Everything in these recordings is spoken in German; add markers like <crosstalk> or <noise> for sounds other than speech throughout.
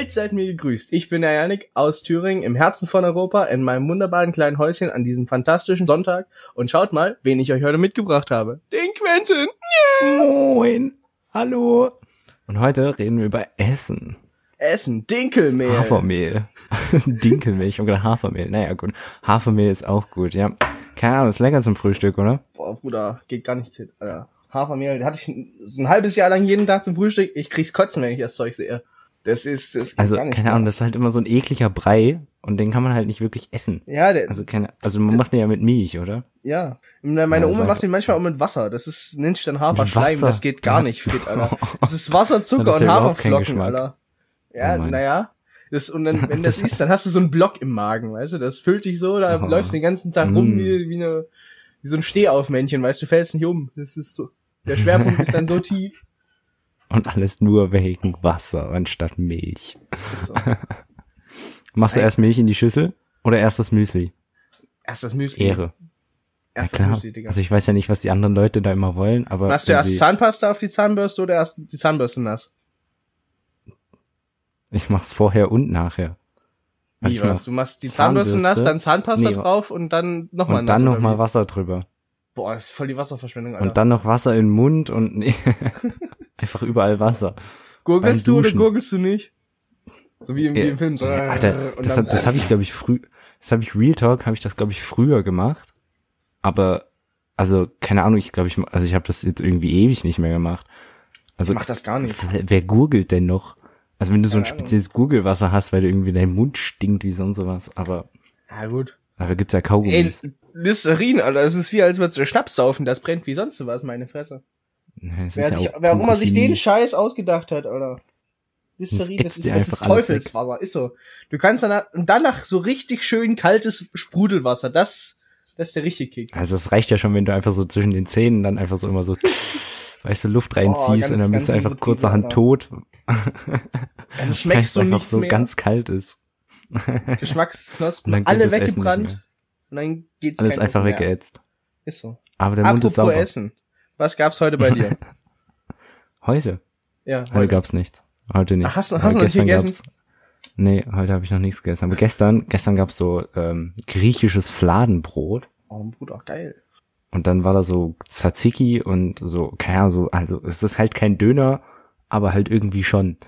Welt seid mir gegrüßt. Ich bin der Janik aus Thüringen im Herzen von Europa in meinem wunderbaren kleinen Häuschen an diesem fantastischen Sonntag. Und schaut mal, wen ich euch heute mitgebracht habe. Den Quentin. Moin. Hallo. Und heute reden wir über Essen. Essen, Dinkelmehl. Hafermehl. <laughs> Dinkelmilch und gerade Hafermehl. Naja, gut. Hafermehl ist auch gut, ja. Keine Ahnung, ist lecker zum Frühstück, oder? Boah, Bruder, geht gar nicht hin. Alter. Hafermehl, hatte ich so ein halbes Jahr lang jeden Tag zum Frühstück. Ich krieg's kotzen, wenn ich das Zeug sehe. Das ist, das Also, keine Ahnung, das ist halt immer so ein ekliger Brei und den kann man halt nicht wirklich essen. Ja, der, Also keine, also man macht den ja mit Milch, oder? ja. Meine Ja, Oma macht den manchmal auch mit Wasser. Das ist, nennt sich dann Haferschleim. Das geht gar nicht fit, Alter. <laughs> Das ist Wasser, Zucker und ja Haferflocken. Alter. Ja, Oh naja. Das, und dann, wenn <laughs> das Das- ist, dann hast du so einen Block im Magen, weißt du? Das füllt dich so, da Oh. läufst du den ganzen Tag rum Mm. wie, wie, eine, wie so ein Stehaufmännchen, weißt du, fällst nicht um. Das ist so. Der Schwerpunkt <laughs> ist dann so tief. Und alles nur wegen Wasser anstatt Milch. Das so. <laughs> Machst du erst Milch in die Schüssel oder erst das Müsli? Erst das Müsli. Ehre. Ja, Erst das klar. Müsli, Digga. Also ich weiß ja nicht, was die anderen Leute da immer wollen, aber Machst du erst Zahnpasta auf die Zahnbürste oder erst die Zahnbürste nass? ich mach's vorher und nachher. Also Wie was? Du machst die Zahnbürste nass, dann Zahnpasta Nee, drauf und dann nochmal und nass. dann noch oder mal wie? Wasser drüber. Boah, das ist voll die Wasserverschwendung, Alter. Und dann noch Wasser in den Mund und <laughs> nee, <laughs> einfach überall Wasser. Gurgelst du oder gurgelst du nicht? So wie im, wie Ja, im Film. So, äh, Alter, und das, dann- hab, das habe ich glaube ich früh, das habe ich Real Talk, habe ich das glaube ich früher gemacht, aber also keine Ahnung, ich glaube ich, also ich habe das jetzt irgendwie ewig nicht mehr gemacht. Also Ich mach das gar nicht. wer, gurgelt denn noch? Also wenn du so ein spezielles Gurgelwasser hast, weil du irgendwie dein Mund stinkt wie sonst was, aber Ja, gut. dafür gibt's ja Ey, Kaugummis. Listerin, Alter, es ist wie, als würdest du Schnaps saufen. Das brennt wie sonst was, meine Fresse. Nein, es Wer, ist ja sich, auch wer auch immer sich den. Scheiß ausgedacht hat, Alter. Listerin, das ist, das ist. Teufelswasser, ist so. Du kannst danach, und danach so richtig schön kaltes Sprudelwasser, das, das ist der richtige Kick. Also es reicht ja schon, wenn du einfach so zwischen den Zähnen dann einfach so immer so, <laughs> weißt du, Luft reinziehst ganz- und dann bist du einfach kurzerhand Alter. tot, Dann <laughs> schmeckst du einfach nichts so mehr. ganz kalt ist. <laughs> Geschmacksknospen, alle weggebrannt. Und dann geht's Alles einfach weggeätzt. Ist so. Aber der Mund ist Apropos sauber. Essen. Was gab's heute bei dir? <laughs> Heute? ja, Heute gab's nichts. Heute nicht. Ach, hast du- hast du noch nicht gestern gegessen? gab's- Nee, heute habe ich noch nichts gegessen. Aber gestern, gestern gab's so ähm, griechisches Fladenbrot. Oh, Bruder, geil. Und dann war da so Tzatziki und so, keine Ahnung, so, also es ist halt kein Döner, aber halt irgendwie schon.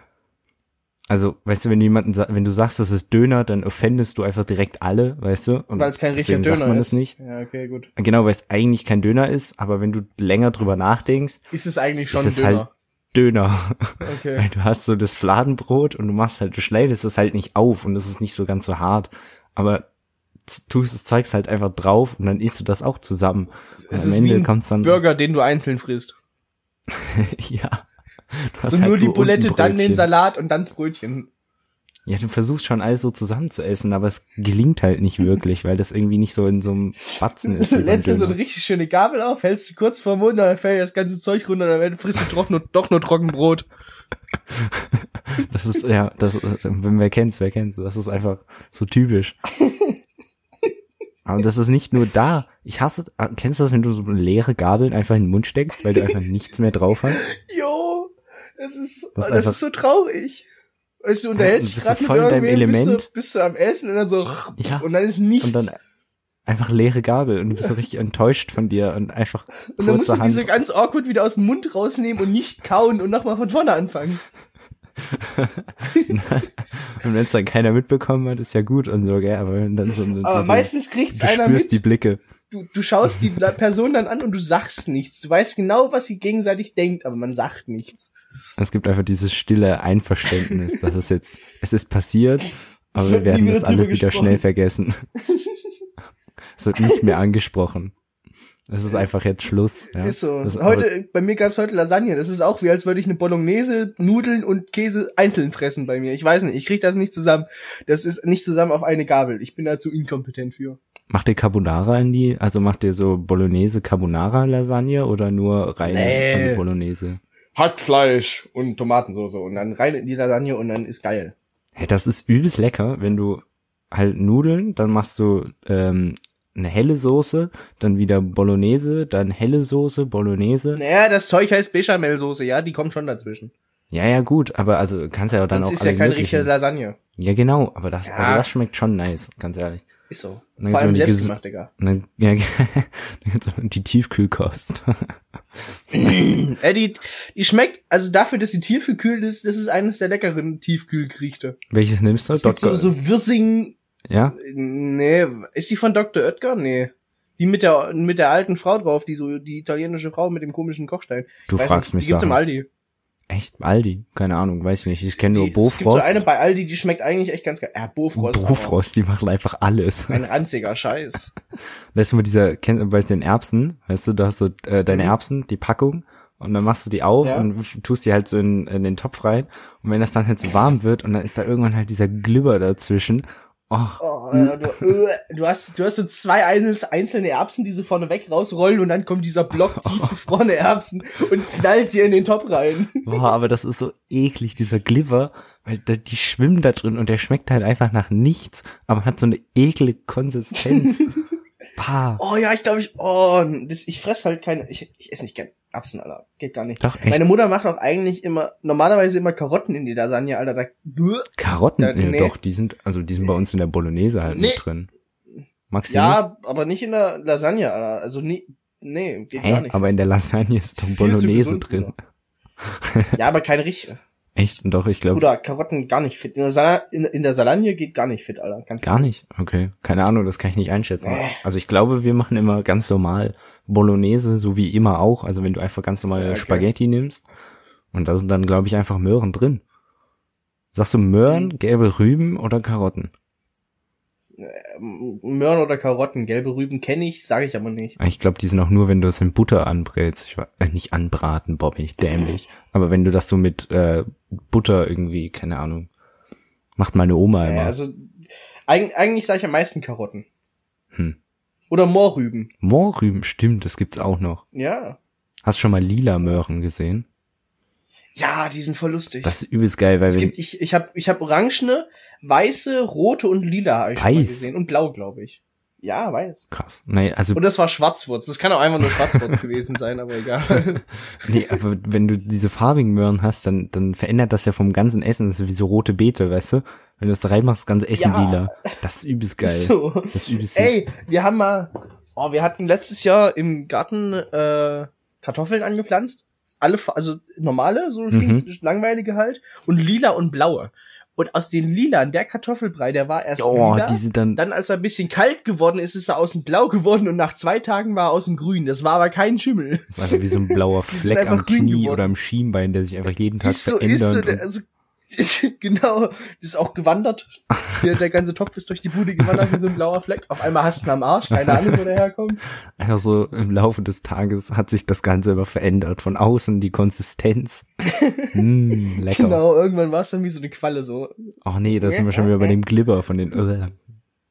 Also, weißt du, wenn jemanden, sa- wenn du sagst, das ist Döner, dann offendest du einfach direkt alle, weißt du? Und Weil es kein richtiger Döner sagt man ist. das nicht. Ja, okay, gut. Genau, weil es eigentlich kein Döner ist, aber wenn du länger drüber nachdenkst, Ist es eigentlich schon ist es Döner? halt Döner. <laughs> okay. Weil du hast so das Fladenbrot und du machst halt, du schneidest es halt nicht auf und es ist nicht so ganz so hart. Aber tust das Zeugs halt einfach drauf und dann isst du das auch zusammen. Und Es am ist wie Ende ein kommt's dann, Burger, den du einzeln frisst. <laughs> ja. Du So halt nur die Bulette, dann den. Salat und dann das Brötchen. Ja, du versuchst schon alles so zusammen zu essen, aber es gelingt halt nicht wirklich, weil das irgendwie nicht so in so einem Batzen ist. beim Lädst dir so eine richtig schöne Gabel auf, hältst du kurz vor den Mund, dann fällt das ganze Zeug runter, dann frisst du doch nur, doch nur Trockenbrot. <laughs> Das ist, ja, das, wenn wer kennt's, wer kennt's, das ist einfach so typisch. Aber das ist nicht nur da. Ich hasse, kennst du das, wenn du so leere Gabeln einfach in den Mund steckst, weil du einfach nichts mehr drauf hast? Jo, das ist, Das das, ist einfach- ist so traurig. Weißt du, unterhältst dich bist gerade mit voll in deinem irgendwem, bist Element. du, bist du am Essen und dann so, Ja. und dann ist nichts. Und dann einfach leere Gabel und du bist so richtig enttäuscht von dir und einfach Und dann musst du diese ganz awkward wieder aus dem Mund rausnehmen und nicht kauen und nochmal von vorne anfangen. <laughs> Und wenn es dann keiner mitbekommen hat, ist ja gut und so, gell, aber wenn dann so, Aber so meistens kriegt's du einer spürst mit. die Blicke. Du, du schaust die <laughs> Person dann an und du sagst nichts. Du weißt genau, was sie gegenseitig denkt, aber man sagt nichts. Es gibt einfach dieses stille Einverständnis, dass es jetzt, es ist passiert, aber Es wir werden das alle wieder gesprochen. schnell vergessen. <laughs> es wird nicht mehr angesprochen. Es ist einfach jetzt Schluss. Ja. Ist so. Das, heute, bei mir gab's heute Lasagne. Das ist auch wie, als würde ich eine Bolognese, Nudeln und Käse einzeln fressen bei mir. Ich weiß nicht, ich krieg das nicht zusammen. Das ist nicht zusammen auf eine Gabel. Ich bin da zu inkompetent für. Macht ihr Carbonara in die, also macht ihr so Bolognese Carbonara Lasagne oder nur rein Nee. also Bolognese? Hackfleisch und Tomatensauce und dann rein in die Lasagne und dann ist geil. Hey, das ist übelst lecker, wenn du halt Nudeln, dann machst du ähm, eine helle Soße, dann wieder Bolognese, dann helle Soße, Bolognese. Naja, das Zeug heißt Bechamelsoße, ja, die kommt schon dazwischen. Ja, ja, gut, aber also kannst ja dann Das auch ist alle ja keine richtige Lasagne. Ja, genau, aber das, Ja. also das schmeckt schon nice, ganz ehrlich. Ist so. Vor ist allem die selbst gemacht, Digga. Dann, ja, <laughs> dann gibt's auch die Tiefkühlkost. <clears throat> Äh, die, die schmeckt, also dafür, dass sie tiefgekühlt ist, das ist eines der leckeren Tiefkühlgerichte. Welches nimmst du? Es gibt so, so Wirsing, ja? nee, ist die von Dr. Oetker? Nee. Die mit der, mit der alten Frau drauf, die so, die italienische Frau mit dem komischen Kochstein. Du Weiß fragst nicht, mich Die gibt's im Sachen. Aldi. Echt? Aldi? Keine Ahnung, weiß ich nicht. Ich kenne nur Die, es gibt so Bofrost. eine bei Aldi, die schmeckt eigentlich echt ganz geil. Ja, Bofrost. aber Bofrost, die machen einfach alles. <laughs> Ein ranziger Scheiß. <laughs> Weißt du mal dieser, kennst du bei den Erbsen, weißt du, da hast du äh, deine Mhm. Erbsen, die Packung, und dann machst du die auf Ja. und tust die halt so in, in den Topf rein. Und wenn das dann halt so warm wird und dann ist da irgendwann halt dieser Glibber dazwischen. Oh, äh, du, äh, du hast, du hast so zwei einzel- einzelne Erbsen, die so vorne weg rausrollen und dann kommt dieser Block <laughs> tiefgefrorene Erbsen und knallt dir in den Topf rein. boah, aber das ist so eklig, dieser Glibber, weil die schwimmen da drin und der schmeckt halt einfach nach nichts, aber hat so eine eklige Konsistenz. <laughs> bah. Oh ja, ich glaube ich, oh, das, ich fress halt keine, ich, ich esse nicht gern Erbsen, Alter. Geht gar nicht. Doch, echt. Meine Mutter macht auch eigentlich immer, normalerweise immer Karotten in die Lasagne, Alter. Da. Karotten, Ja, ja, nee. doch, die sind, also die sind bei uns in der Bolognese halt Nee. mit drin. Magst du nicht? ja, aber nicht in der Lasagne, Alter. Also nie, nee, geht gar Hä? nicht. Aber in der Lasagne ist doch Viel Bolognese drin. ja, aber keine richtige. Echt? Doch, ich glaube. Oder Karotten gar nicht fit. In der, Sala in, in der Salagne geht gar nicht fit, Alter. Ganz Gar nicht? Okay. Keine Ahnung, das kann ich nicht einschätzen. Nee. Also ich glaube, wir machen immer ganz normal Bolognese, so wie immer auch. Also wenn du einfach ganz normal okay. Spaghetti nimmst. Und da sind dann, glaube ich, einfach Möhren drin. Sagst du Möhren, Mhm. gelbe Rüben oder Karotten? Ähm, Möhren oder Karotten, gelbe Rüben kenne ich, sage ich aber nicht. Ich glaube, die sind auch nur, wenn du es in Butter anbrätst. Ich war, äh, nicht anbraten, Bob, bin ich dämlich. Aber wenn du das so mit äh, Butter irgendwie, keine Ahnung, macht meine Oma immer. Äh, also eig eigentlich sage ich am meisten Karotten. Hm. Oder Mohrrüben. Mohrrüben, stimmt, das gibt's auch noch. Ja. Hast schon mal lila Möhren gesehen? Ja, die sind voll lustig. Das ist übelst geil, weil es gibt, ich, ich habe ich hab orangene, weiße, rote und lila hab ich Weiß? gesehen. Und blau, glaube ich. Ja, weiß. krass. Nee, also Und das war Schwarzwurz. Das kann auch einfach nur Schwarzwurz <laughs> gewesen sein, aber egal. <laughs> Nee, aber wenn du diese farbigen Möhren hast, dann, dann verändert das ja vom ganzen Essen. Das ist wie so rote Beete, weißt du? Wenn du das da reinmachst, das ganze Essen Ja. lila. Das ist übelst geil. So. Das ist übelst. Ey, wir haben mal, oh, wir hatten letztes Jahr im Garten äh, Kartoffeln angepflanzt. Alle, also normale, so Mhm. langweilige halt. Und lila und blaue. Und aus den lilan, der Kartoffelbrei, der war erst Oh, lila. die sind dann, Dann, als er ein bisschen kalt geworden ist, ist er außen blau geworden und nach zwei Tagen war er außen grün. Das war aber kein Schimmel. das ist einfach wie so ein blauer <laughs> Fleck am Knie geworden. oder am Schienbein, der sich einfach jeden Tag Ist so, ist so, verändert. der, und- also, <laughs> genau, das ist auch gewandert. Hier, der ganze Topf ist durch die Bude gewandert wie so ein blauer Fleck. Auf einmal hast du ihn am Arsch, keine Ahnung, wo der herkommt. einfach so im Laufe des Tages hat sich das Ganze immer verändert. Von außen die Konsistenz. <laughs> mm, lecker. Genau, irgendwann war es dann wie so eine Qualle so. Ach nee, da sind wir schon wieder bei dem Glibber von den,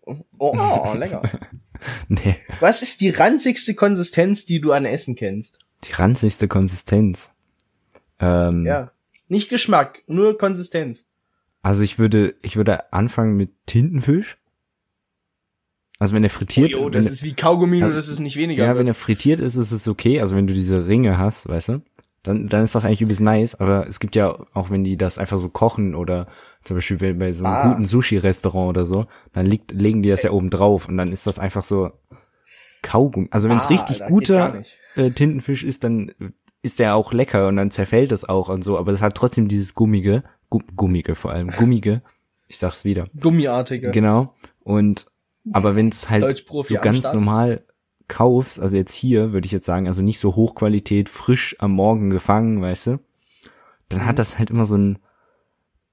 Oh, oh lecker. <laughs> nee, Was ist die ranzigste Konsistenz, die du an Essen kennst? die ranzigste Konsistenz. Ähm, Ja. Nicht Geschmack, nur Konsistenz. Also ich würde, ich würde anfangen mit Tintenfisch. Also wenn er frittiert, Oh, jo, das er- ist wie Kaugummi, nur das ist nicht weniger. ja, wenn er frittiert ist, ist es okay. Also wenn du diese Ringe hast, weißt du, dann, dann ist das eigentlich übelst nice. Aber es gibt ja auch, wenn die das einfach so kochen oder zum Beispiel bei- bei so einem Ah. guten Sushi-Restaurant oder so, dann liegt, legen die das ja oben drauf und dann ist das einfach so Kaugummi. Also wenn es Ah, richtig guter äh, Tintenfisch ist, dann ist der auch lecker und dann zerfällt das auch und so. Aber das hat trotzdem dieses gummige, Gu gummige vor allem, gummige. Ich sag's wieder. Gummiartige. Genau. Und aber wenn es halt so ganz normal kaufst, also jetzt hier würde ich jetzt sagen, also nicht so Hochqualität, frisch am Morgen gefangen, weißt du, dann Mhm. hat das halt immer so ein,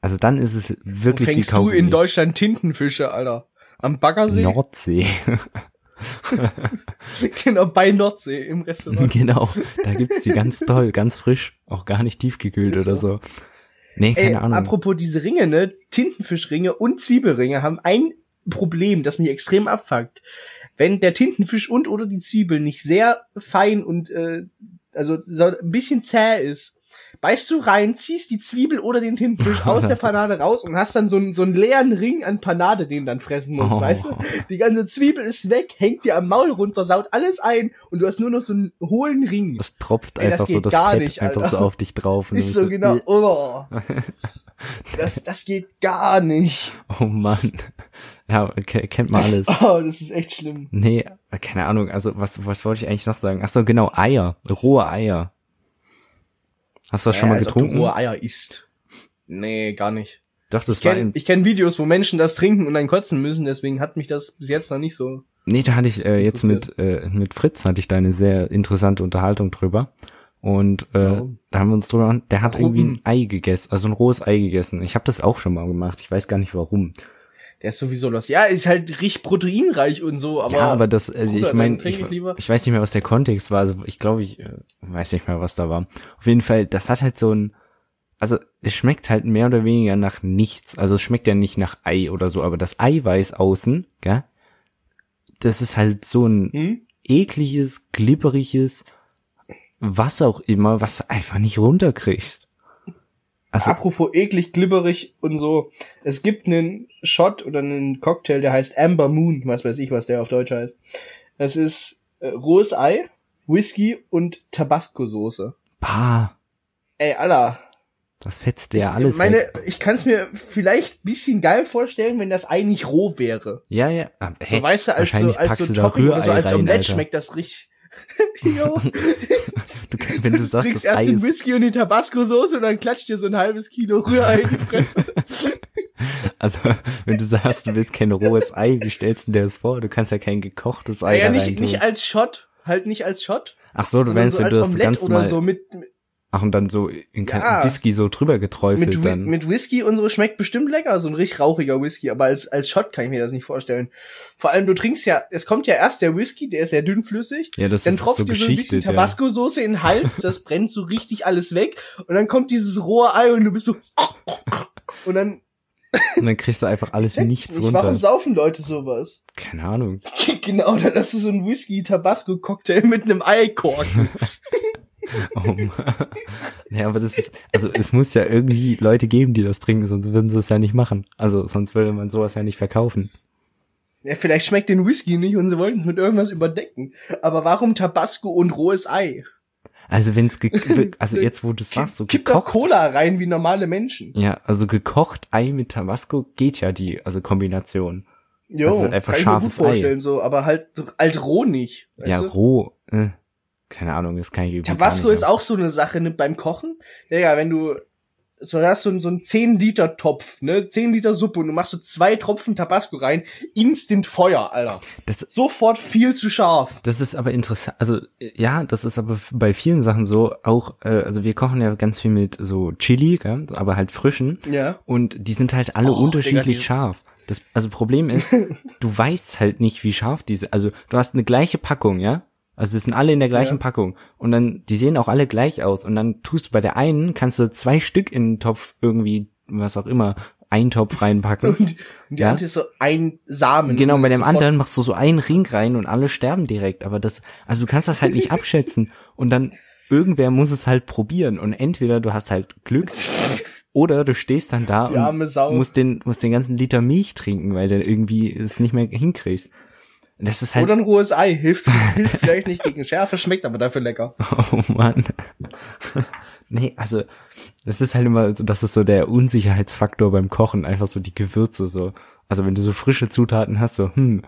also dann ist es wirklich wie fängst du Kaugummi. in Deutschland Tintenfische, Alter? Am Baggersee? Nordsee, <laughs> <laughs> genau, bei Nordsee im Restaurant. <laughs> genau. Da gibt's die ganz toll, ganz frisch, auch gar nicht tiefgekühlt Ist oder so. Nee, keine Ey, Ahnung. apropos diese Ringe, ne? Tintenfischringe und Zwiebelringe haben ein Problem, das mich extrem abfuckt. Wenn der Tintenfisch und oder die Zwiebel nicht sehr fein und äh, also so ein bisschen zäh ist, beißt du rein, ziehst die Zwiebel oder den Tintenfisch aus der <laughs> Panade raus und hast dann so einen, so einen leeren Ring an Panade, den du dann fressen musst, Oh. weißt du? Die ganze Zwiebel ist weg, hängt dir am Maul runter, saut alles ein und du hast nur noch so einen hohlen Ring. Das tropft Ey, das einfach so geht das gar Fett nicht, einfach Alter. so auf dich drauf. <laughs> Ist so genau, äh, oh. Das, das geht gar nicht. Oh Mann. Ja, ke- kennt man alles. <laughs> Oh, das ist echt schlimm. Nee, keine Ahnung. Also was, was wollte ich eigentlich noch sagen? Ach so, genau, Eier. Rohe Eier. Hast du das schon Ja, mal als ob du getrunken? Eier isst. Nee, gar nicht. Das Ich kenne kenn Videos, wo Menschen das trinken und dann kotzen müssen, deswegen hat mich das bis jetzt noch nicht so. Nee, da hatte ich äh, jetzt mit, äh, mit Fritz hatte ich da eine sehr interessante Unterhaltung drüber. Und äh, Warum? da haben wir uns drüber, der hat Warum? irgendwie ein Ei gegessen, also ein rohes Ei gegessen. Ich habe das auch schon mal gemacht. Ich weiß gar nicht warum. Der ist sowieso los. Ja, ist halt richtig proteinreich und so, aber. ja, aber das, also ich meine, ich, ich weiß nicht mehr, was der Kontext war. Also ich glaube, ich äh, weiß nicht mehr, was da war. Auf jeden Fall, das hat halt so ein, also es schmeckt halt mehr oder weniger nach nichts. Also es schmeckt ja nicht nach Ei oder so, aber das Eiweiß außen, gell? Das ist halt so ein Hm? ekliges, glibberiges, was auch immer, was du einfach nicht runterkriegst. Also, Apropos eklig, glibberig und so. Es gibt einen Shot oder einen Cocktail, der heißt Amber Moon. Was weiß ich, was der auf Deutsch heißt. Das ist äh, rohes Ei, Whisky und Tabasco-Soße. bah, Ey, Alter. das fetzt ja ich alles meine, weg. ich kann es mir vielleicht bisschen geil vorstellen, wenn das Ei nicht roh wäre. Ja, ja. ah, So, weißt du, als so, als so Topping so als rein, Omelette Alter. schmeckt das richtig. <laughs> jo, <laughs> Du, wenn du sagst, trinkst das erst Ei den Whisky und die Tabasco-Soße und dann klatscht dir so ein halbes Kilo Rührei in die Fresse. <laughs> also, wenn du sagst, du willst kein rohes Ei, wie stellst du dir das vor? Du kannst ja kein gekochtes Ei ja, da nicht, nicht als Shot, halt nicht als Shot. Ach so, du meinst, so wenn du das ganz normal, so mit, mit, ach, und dann so in Ja. Whisky so drüber geträufelt mit, dann. mit Whisky und so schmeckt bestimmt lecker, so ein richtig rauchiger Whisky, aber als, als Shot kann ich mir das nicht vorstellen. Vor allem, du trinkst ja, es kommt ja erst der Whisky, der ist ja dünnflüssig, ja, das dann ist tropft so dir so ein bisschen geschichtet, ja. Tabasco-Soße in den Hals, <laughs> das brennt so richtig alles weg und dann kommt dieses rohe Ei und du bist so <laughs> und dann Und dann kriegst du einfach alles check's nichts nicht, runter. warum saufen Leute sowas? Keine Ahnung. <laughs> genau, dann hast du so einen Whisky-Tabasco-Cocktail mit einem Eikorken. Oh <laughs> ja, aber das ist, also es muss ja irgendwie Leute geben, die das trinken, sonst würden sie es ja nicht machen. Also sonst würde man sowas ja nicht verkaufen. Ja, vielleicht schmeckt den Whisky nicht und sie wollten es mit irgendwas überdecken. Aber warum Tabasco und rohes Ei? Also wenn's, ge <laughs> also jetzt wo du sagst, so Kipp doch gekocht. Cola rein wie normale Menschen. Ja, also gekocht Ei mit Tabasco geht ja die, also Kombination. Jo, Das ist einfach kann ich mir gut scharfes Ei. vorstellen, so, aber halt, halt roh nicht. Ja, du? roh. Äh, keine Ahnung, das kann ich irgendwie Tabasco ist auch so eine Sache ne, beim Kochen. Ja, wenn du so hast so, so einen 10 Liter Topf, ne, 10 Liter Suppe und du machst so zwei Tropfen Tabasco rein, instant Feuer, Alter. Das, Sofort viel zu scharf. das ist aber interessant. Also ja, das ist aber bei vielen Sachen so. Auch, äh, also wir kochen ja ganz viel mit so Chili, gell? aber halt frischen. Ja. Und die sind halt alle Oh, unterschiedlich Digga, scharf. Das, also Problem ist, <laughs> du weißt halt nicht, wie scharf diese, also du hast eine gleiche Packung, ja? Also die sind alle in der gleichen Ja. Packung. Und dann, die sehen auch alle gleich aus. Und dann tust du bei der einen, kannst du zwei Stück in den Topf irgendwie, was auch immer, einen Topf reinpacken. Und, <laughs> und die Ja. andere ist so ein Samen. Genau, Und bei das dem anderen machst du so einen Ring rein und alle sterben direkt. Aber das, also du kannst das halt nicht <laughs> abschätzen. Und dann, irgendwer muss es halt probieren. Und entweder du hast halt Glück <laughs> oder du stehst dann da und musst den, musst den ganzen Liter Milch trinken, weil du irgendwie es nicht mehr hinkriegst. Das ist halt, Oder ein rohes Ei. Hilft, <laughs> hilft vielleicht nicht gegen Schärfe, schmeckt aber dafür lecker. <laughs> oh Mann. <laughs> nee, also, das ist halt immer so, das ist so der Unsicherheitsfaktor beim Kochen, einfach so die Gewürze so. Also wenn du so frische Zutaten hast, so, hm,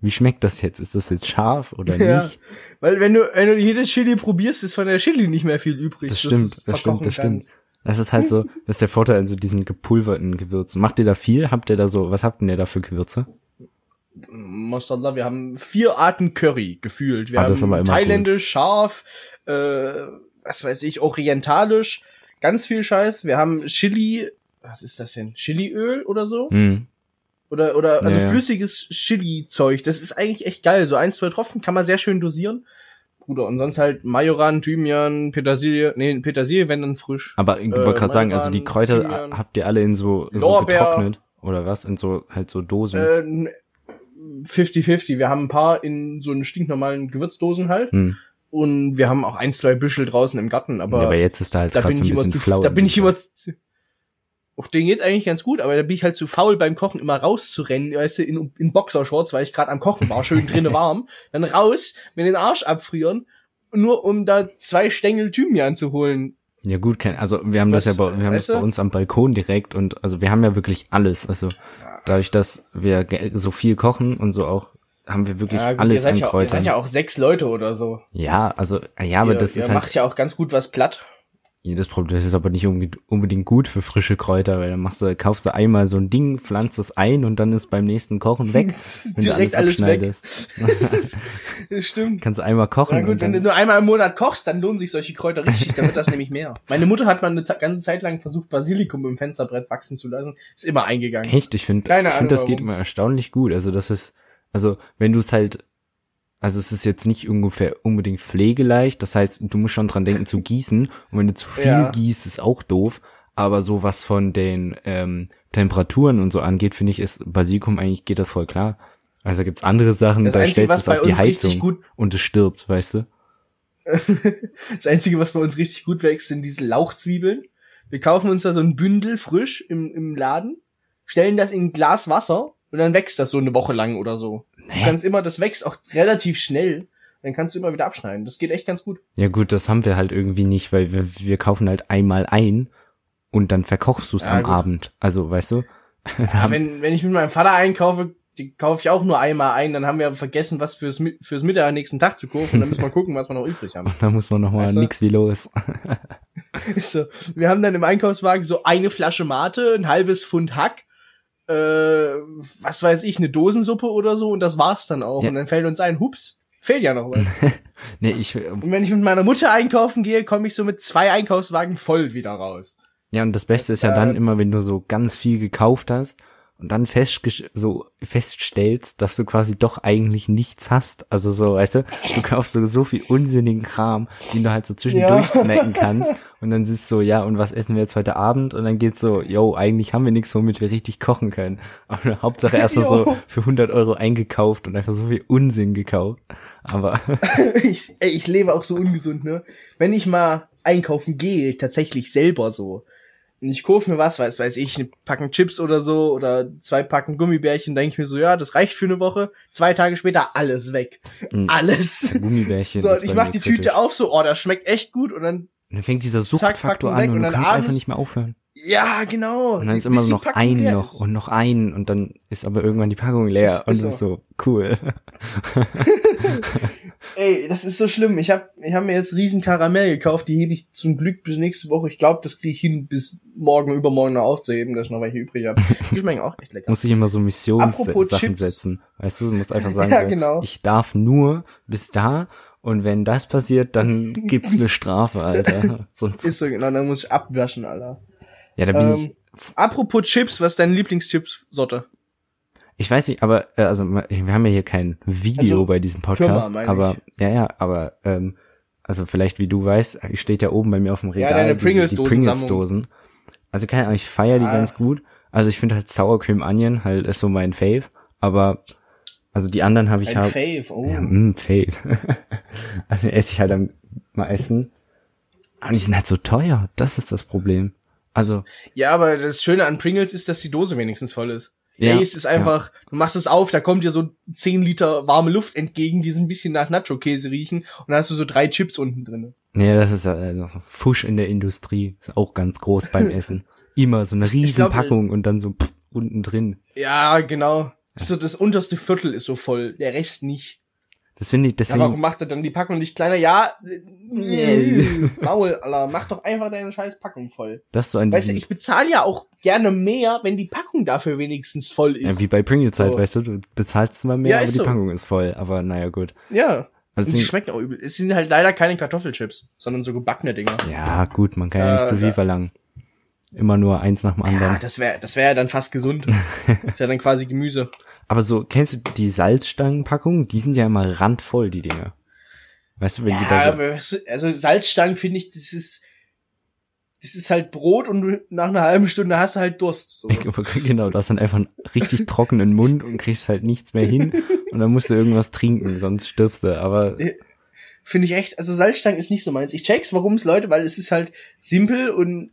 wie schmeckt das jetzt? Ist das jetzt scharf oder Ja. nicht? Weil wenn du, wenn du jedes Chili probierst, ist von der Chili nicht mehr viel übrig. Das stimmt, das stimmt, das stimmt. Das ist halt so, das ist der Vorteil an so diesen gepulverten Gewürzen. Macht ihr da viel? Habt ihr da so, was habt denn ihr da für Gewürze? Mashallah, wir haben vier Arten Curry gefühlt. Wir Ah, haben immer thailändisch, scharf, äh, was weiß ich, orientalisch, ganz viel Scheiß. Wir haben Chili, was ist das denn? Chiliöl oder so? Hm. Oder, oder, also Ja, flüssiges Chili-Zeug. Das ist eigentlich echt geil. So ein, zwei Tropfen kann man sehr schön dosieren. Bruder, und sonst halt Majoran, Thymian, Petersilie, nee, Petersilie, wenn dann frisch. Aber ich Äh, wollte gerade sagen, also die Kräuter Thymian, habt ihr alle in so, so getrocknet oder was? In so halt so Dosen. Äh, 50-50. Wir haben ein paar in so einen stinknormalen Gewürzdosen halt. hm. Und wir haben auch ein, zwei Büschel draußen im Garten, aber, ja, aber jetzt ist da halt da bin so ein ich immer bisschen zu, flau. da bin ich immer zu, auch den geht's eigentlich ganz gut, aber da bin ich halt zu faul beim Kochen immer rauszurennen, weißt du, in, in Boxershorts, weil ich gerade am Kochen war, schön drinnen <laughs> warm, dann raus, mir den Arsch abfrieren, nur um da zwei Stängel Thymian zu holen. Ja gut, kein, also wir haben das Was, ja bei, wir haben das bei uns am Balkon direkt und also wir haben ja wirklich alles. Also dadurch, dass wir so viel kochen und so auch, haben wir wirklich Ja, gut, ihr alles seid, an ja, auch- ihr seid Kräutern. ja auch sechs Leute oder so. Ja, also ja, aber ihr, das ihr ist halt macht ja auch ganz gut was platt. Jedes Problem. Das ist aber nicht unbedingt- gut für frische Kräuter, weil dann machst du, kaufst du einmal so ein Ding, pflanzt es ein und dann ist beim nächsten Kochen weg. <laughs> wenn du Direkt alles weg. abschneidest. <laughs> Das stimmt. Kannst du einmal kochen Na gut, wenn du nur einmal im Monat kochst, dann lohnen sich solche Kräuter richtig, dann wird das nämlich mehr. Meine Mutter hat mal eine Ze- ganze Zeit lang versucht, Basilikum im Fensterbrett wachsen zu lassen. Ist immer eingegangen. echt, ich finde, ich finde, das geht immer erstaunlich gut. Also das ist, also wenn du es halt also es ist jetzt nicht ungefähr unbedingt pflegeleicht, das heißt, du musst schon dran denken zu gießen und wenn du zu viel Ja. gießt, ist auch doof, aber so was von den ähm, Temperaturen und so angeht, finde ich, ist Basilikum eigentlich geht das voll klar. Also gibt's andere Sachen, Das da Einzige, stellst du es auf die Heizung gut- und es stirbt, weißt du? <laughs> Das Einzige, was bei uns richtig gut wächst, sind diese Lauchzwiebeln. Wir kaufen uns da so ein Bündel frisch im, im Laden, stellen das in ein Glas Wasser und dann wächst das so eine Woche lang oder so. Du Nee. kannst immer, das wächst auch relativ schnell. Dann kannst du immer wieder abschneiden. Das geht echt ganz gut. Ja gut, das haben wir halt irgendwie nicht, weil wir, wir kaufen halt einmal ein und dann verkochst du es Ja, am gut. Abend. Also, weißt du? <laughs> Ja, wenn, wenn ich mit meinem Vater einkaufe, die kaufe ich auch nur einmal ein, dann haben wir vergessen, was fürs, fürs Mittag am nächsten Tag zu kaufen. Dann müssen wir gucken, was wir noch übrig haben. <laughs> da muss man noch mal Weißt du? nix wie los. <laughs> So. Wir haben dann im Einkaufswagen so eine Flasche Mate, ein halbes Pfund Hack, äh, was weiß ich, eine Dosensuppe oder so und das war's dann auch. Ja. Und dann fällt uns ein, hups, fehlt ja noch was. <laughs> nee, ich und wenn ich mit meiner Mutter einkaufen gehe, komme ich so mit zwei Einkaufswagen voll wieder raus. Ja, und das Beste ist ja Äh, dann immer, wenn du so ganz viel gekauft hast und dann festgesch- so feststellst, dass du quasi doch eigentlich nichts hast. Also so, weißt du, du kaufst so, so viel unsinnigen Kram, den du halt so zwischendurch Ja. snacken <laughs> kannst und dann siehst du so, ja, und was essen wir jetzt heute Abend? Und dann geht's so, yo, eigentlich haben wir nichts, womit wir richtig kochen können. Aber <laughs> Hauptsache erstmal so für 100 Euro eingekauft und einfach so viel Unsinn gekauft. Aber <laughs> ich, ey, ich lebe auch so ungesund, ne? Wenn ich mal einkaufen gehe, tatsächlich selber so. Und ich kaufe mir was, weiß, weiß ich, eine Packung Chips oder so oder zwei Packen Gummibärchen, denke ich mir so, ja, das reicht für eine Woche. Zwei Tage später alles weg. Mhm. Alles. Gummibärchen. So, ich mach die kritisch. Tüte auf, so, oh, das schmeckt echt gut. Und dann, Und dann fängt dieser Suchtfaktor an und und du dann kannst einfach nicht mehr aufhören. Ja, genau. Und dann ist immer die noch ein noch ist. und noch ein und dann ist aber irgendwann die Packung leer Ist- und das ist so cool. <laughs> Ey, das ist so schlimm. Ich hab, ich hab mir jetzt riesen Karamell gekauft. Die hebe ich zum Glück bis nächste Woche. Ich glaube, das kriege ich hin, bis morgen, übermorgen noch aufzuheben, dass ich noch welche übrig habe. Die schmecken auch echt lecker. Muss ich immer so Missionssachen setzen. Weißt du, du musst einfach sagen, <laughs> Ja, so, genau. ich darf nur bis da und wenn das passiert, dann gibt's eine <laughs> Strafe, Alter. Sonst, Ist so, genau, dann muss ich abwaschen, Alter. Ja, da bin Ähm, apropos Chips, was ist deine Lieblingschips-Sorte? ich, ich weiß nicht, aber äh, also wir haben ja hier kein Video Also, bei diesem Podcast, Firma, aber ja, ja, aber ähm, also vielleicht wie du weißt, steht ja oben bei mir auf dem Regal deine die- die Pringles-Dosen-Sammlung. Pringles-Dosen. Also keine Ahnung, ich feiere die Ah. ganz gut. Also ich finde halt Sour Cream Onion halt ist so mein Fave, aber also die anderen habe ich Ein halt Fave, oh. ja, mm, Fave. <laughs> also esse ich halt am meisten. Aber die sind halt so teuer, das ist das Problem. Also Ja, aber das Schöne an Pringles ist, dass die Dose wenigstens voll ist. Ja, Ja, es ist einfach, du machst es auf, da kommt dir so 10 Liter warme Luft entgegen, die so ein bisschen nach Nacho-Käse riechen und dann hast du so drei Chips unten drin. nee, das ist äh, Fusch in der Industrie, ist auch ganz groß beim <laughs> Essen. Immer so eine riesen Packung und dann so pff, unten drin. Ja, genau. So das unterste Viertel ist so voll, der Rest nicht. Das finde ich Ja, deswegen warum macht er dann die Packung nicht kleiner? Ja, äh, Maul, Alter, mach doch einfach deine scheiß Packung voll. das so an Weißt du, ich bezahle ja auch gerne mehr, wenn die Packung dafür wenigstens voll ist. ja, wie bei Pringles halt, So. weißt du, du bezahlst zwar mehr, Ja, aber die so. Packung ist voll, aber naja, gut. ja. Also die schmecken auch übel. Es sind halt leider keine Kartoffelchips, sondern so gebackene Dinger. ja, gut, man kann ja nicht Äh, zu viel ja. verlangen. Immer nur eins nach dem anderen. Ja, das wäre das wäre ja dann fast gesund. <laughs> das ist ja dann quasi Gemüse. Aber so, kennst du die Salzstangenpackungen? Die sind ja immer randvoll, die Dinger. Weißt du, wenn die Ja, da so. also Salzstangen finde ich, das ist das ist halt Brot und nach einer halben Stunde hast du halt Durst. So. genau, du hast dann einfach einen richtig trockenen Mund und kriegst halt nichts mehr hin und dann musst du irgendwas trinken, sonst stirbst du. Aber finde ich echt, also Salzstangen ist nicht so meins. Ich check's, warum es Leute, weil es ist halt simpel und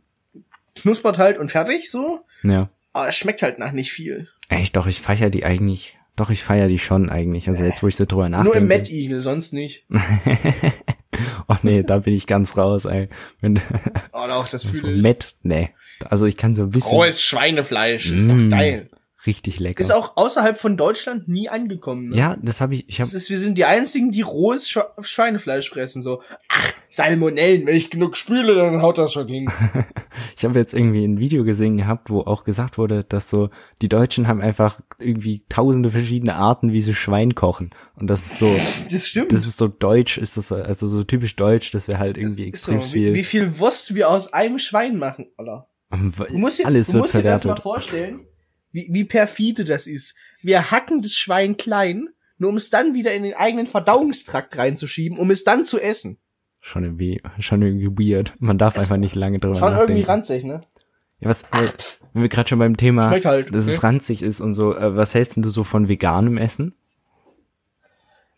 knuspert halt und fertig so. Ja. Aber es schmeckt halt nach nicht viel. Echt, doch, ich feier die eigentlich. Doch, ich feier die schon eigentlich. Also jetzt, wo ich so drüber nachdenke. Nur im Mad Eagle, sonst nicht. <laughs> oh nee, da bin ich ganz raus, ey. Wenn, Oh doch, das <laughs> so fühle ich. Matt, nee. Also ich kann so ein bisschen Rohes Schweinefleisch, ist Mm. doch geil. Richtig lecker. Ist auch außerhalb von Deutschland nie angekommen. Ne? ja, das habe ich, ich habe Das ist, wir sind die einzigen, die rohes Sch Schweinefleisch fressen. So, ach, Salmonellen, wenn ich genug spüle, dann haut das schon hin. <laughs> Ich habe jetzt irgendwie ein Video gesehen gehabt, wo auch gesagt wurde, dass so die Deutschen haben einfach irgendwie tausende verschiedene Arten, wie sie Schwein kochen. Und das ist so, Das, das stimmt. das ist so deutsch, ist das also so typisch deutsch, dass wir halt irgendwie Ist extrem so, viel. Wie, wie viel Wurst wir aus einem Schwein machen, Alter. Du musst dir, alles du wird musst dir das mal vorstellen, wie, wie perfide das ist. Wir hacken das Schwein klein, nur um es dann wieder in den eigenen Verdauungstrakt reinzuschieben, um es dann zu essen. Schon irgendwie, schon irgendwie weird. Man darf einfach nicht lange drüber Schon irgendwie nachdenken. ranzig, ne? Ja, was, äh, wenn wir gerade schon beim Thema, halt, dass es ne? ranzig ist und so, äh, was hältst du so von veganem Essen?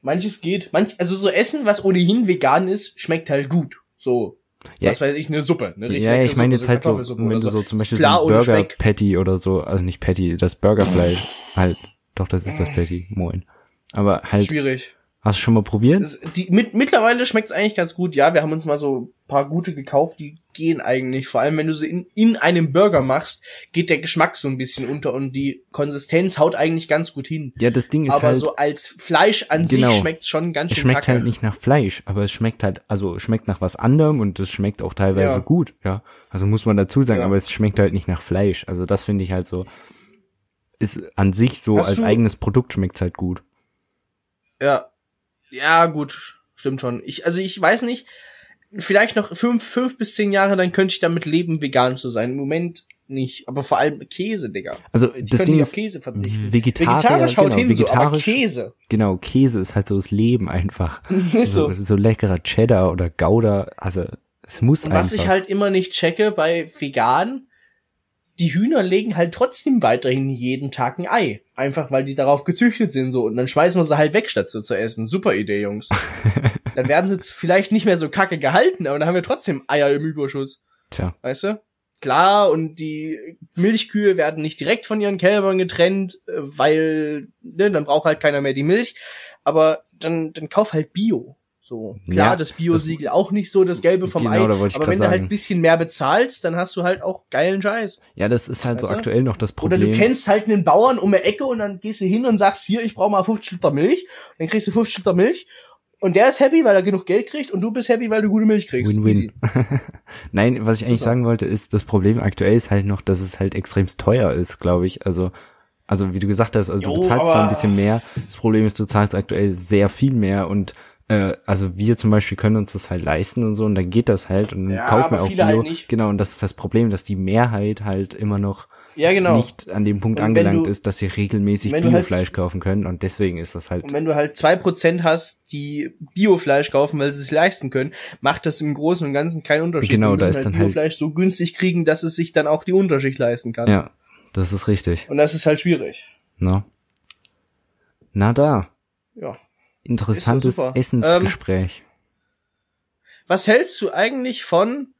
Manches geht, manch, also so Essen, was ohnehin vegan ist, schmeckt halt gut. So, Ja, was weiß ich, eine Suppe. Eine richtig ja, ich meine jetzt halt so, wenn du so zum Beispiel Klar, so ein ohne Burger Speck. Patty oder so, also nicht Patty, das Burgerfleisch, <laughs> halt, doch, das ist das Patty, moin. Aber halt, Schwierig. hast du schon mal probiert? Das, die, mit, mittlerweile schmeckt's eigentlich ganz gut. Ja, wir haben uns mal so paar gute gekauft, die gehen eigentlich. Vor allem, wenn du sie in, in einem Burger machst, geht der Geschmack so ein bisschen unter und die Konsistenz haut eigentlich ganz gut hin. Ja, das Ding ist Aber halt, so als Fleisch an Genau. sich schmeckt's schon ganz es schön schmeckt kacke. halt nicht nach Fleisch, aber es schmeckt halt, also es schmeckt nach was anderem und es schmeckt auch teilweise Ja. gut, ja. Also muss man dazu sagen, Ja. aber es schmeckt halt nicht nach Fleisch. Also das finde ich halt so, ist an sich so, Hast als eigenes Produkt schmeckt's halt gut. Ja. Ja, gut. Stimmt schon. Ich, also ich weiß nicht, vielleicht noch fünf, fünf bis zehn Jahre, dann könnte ich damit leben, vegan zu sein. Im Moment nicht. Aber vor allem Käse, Digga. Also Ich das Ding ist, Käse verzichten. Vegetarier, Vegetarisch haut genau, hin, so, aber Käse. genau, Käse ist halt so das Leben einfach. <laughs> Ist so. so, so leckerer Cheddar oder Gouda, also es muss Und einfach. was ich halt immer nicht checke bei vegan, die Hühner legen halt trotzdem weiterhin jeden Tag ein Ei. Einfach weil die darauf gezüchtet sind so. Und dann schmeißen wir sie halt weg, statt so zu essen. Super Idee, Jungs. <laughs> dann werden sie jetzt vielleicht nicht mehr so kacke gehalten, aber dann haben wir trotzdem Eier im Überschuss. Tja, Weißt du? Klar, und die Milchkühe werden nicht direkt von ihren Kälbern getrennt, äh, weil, ne, dann braucht halt keiner mehr die Milch. Aber dann, dann kauf halt Bio. So. Klar, Ja, das Bio-Siegel auch nicht so das Gelbe vom Genau, Ei. aber wenn du halt sagen. ein bisschen mehr bezahlst, dann hast du halt auch geilen Scheiß. ja, das ist halt so Weißt du? aktuell noch das Oder Problem. du kennst halt einen Bauern um eine Ecke und dann gehst du hin und sagst, hier, ich brauche mal 50 Liter Milch. Dann kriegst du 50 Liter Milch. Und der ist happy, weil er genug Geld kriegt und du bist happy, weil du gute Milch kriegst. Win-win. <laughs> Nein, was ich eigentlich So. sagen wollte, ist, das Problem aktuell ist halt noch, dass es halt extremst teuer ist, glaube ich. Also, also wie du gesagt hast, also Jo, du bezahlst zwar ein bisschen mehr. Das Problem ist, du zahlst aktuell sehr viel mehr und äh, also wir zum Beispiel können uns das halt leisten und so und dann geht das halt und dann Ja, kaufen wir auch viele Bio. halt. Genau, und das ist das Problem, dass die Mehrheit halt immer noch Ja, genau. nicht an dem Punkt Und angelangt du- ist, dass sie regelmäßig du halt- Biofleisch kaufen können und deswegen ist das halt Und wenn du halt zwei Prozent hast, die Biofleisch kaufen, weil sie es leisten können, macht das im Großen und Ganzen keinen Unterschied. Genau, da ist dann halt- Biofleisch so günstig kriegen, dass es sich dann auch die Unterschicht leisten kann. ja, das ist richtig. Und das ist halt schwierig. Ne? Na da, Ja. Interessantes. Essensgespräch. Was hältst du eigentlich von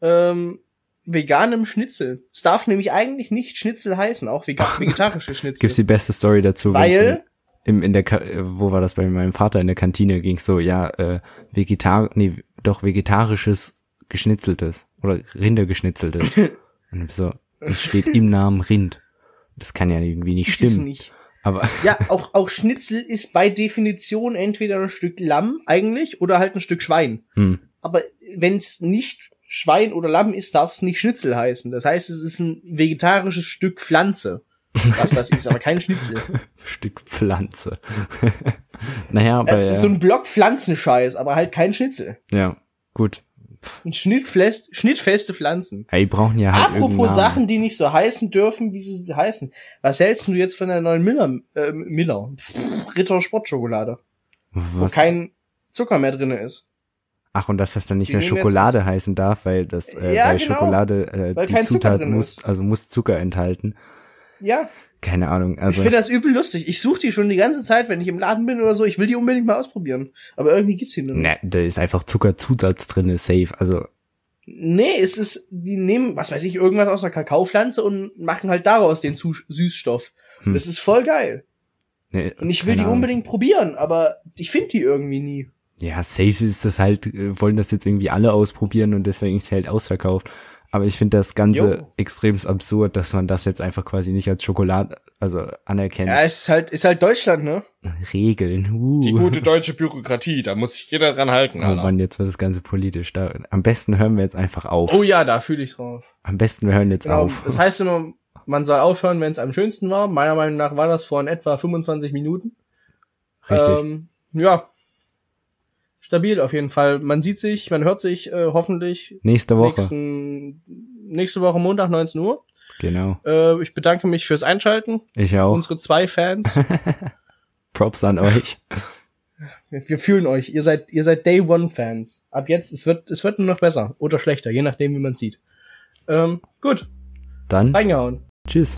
ähm, veganem Schnitzel? Es darf nämlich eigentlich nicht Schnitzel heißen, auch vega <laughs> vegetarische Schnitzel. Gibt's die beste Story dazu? Weil- im, in der Ka äh, wo war das bei meinem Vater in der Kantine ging's so ja äh, vegetar nee doch vegetarisches geschnitzeltes oder Rindergeschnitzeltes <laughs> und so es steht im Namen Rind das kann ja irgendwie nicht stimmen nicht. Aber Ja, <laughs> auch, auch Schnitzel ist bei Definition entweder ein Stück Lamm eigentlich oder halt ein Stück Schwein. hm, Aber wenn es nicht Schwein oder Lamm ist, darf es nicht Schnitzel heißen. Das heißt, es ist ein vegetarisches Stück Pflanze. Was das ist, aber kein Schnitzel. <laughs> Stück Pflanze <laughs> naja aber Es ist so ein Block Pflanzenscheiß, aber halt kein Schnitzel. ja gut Ein schnittfest, schnittfeste Pflanzen. ja, die brauchen ja halt Apropos. Sachen, die nicht so heißen dürfen, wie sie heißen. Was hältst du jetzt von der neuen Miller, äh, Miller, Ritter Sportschokolade, wo Was? kein Zucker mehr drinne ist? Ach, und dass das dann nicht Die mehr jetzt Schokolade heißen darf, weil das, äh, Ja, weil genau. Schokolade, äh, die Zutat muss, also muss Zucker enthalten. Ja. Keine Ahnung. Also ich finde das übel lustig. Ich suche die schon die ganze Zeit, wenn ich im Laden bin oder so. Ich will die unbedingt mal ausprobieren. Aber irgendwie gibt's die nur nicht. ne, da ist einfach Zuckerzusatz drin, ist safe. Also Nee, es ist, die nehmen, was weiß ich, irgendwas aus einer Kakaopflanze und machen halt daraus den Zu Süßstoff. Hm. Das ist voll geil. ne, Und ich will die Ahnung. unbedingt probieren, aber ich finde die irgendwie nie. Ja, safe ist das halt, äh, wollen das jetzt irgendwie alle ausprobieren und deswegen ist sie halt ausverkauft. Aber ich finde das Ganze Jo. extremst absurd, dass man das jetzt einfach quasi nicht als Schokolade, also anerkennt. Ja, es ist halt, ist halt Deutschland, ne? Regeln. Uh. Die gute deutsche Bürokratie, da muss sich jeder dran halten, Oh Alter. Mann, jetzt wird das Ganze politisch. Da, am besten hören wir jetzt einfach auf. Oh ja, da fühle ich drauf. Am besten wir hören jetzt Genau. auf. Das heißt immer, man soll aufhören, wenn es am schönsten war. Meiner Meinung nach war das vor in etwa 25 Minuten. Richtig. Ähm, ja. Stabil auf jeden Fall. Man sieht sich, man hört sich äh, hoffentlich Nächste Woche. nächsten, nächste Woche Montag 19 Uhr. Genau. Äh, ich bedanke mich fürs Einschalten. Ich auch. Unsere zwei Fans. <laughs> Props an euch. wir, wir fühlen euch. Ihr seid, ihr seid Day One Fans. Ab jetzt, es wird, es wird nur noch besser oder schlechter, je nachdem, wie man sieht. Ähm, gut, Dann reingehauen. tschüss.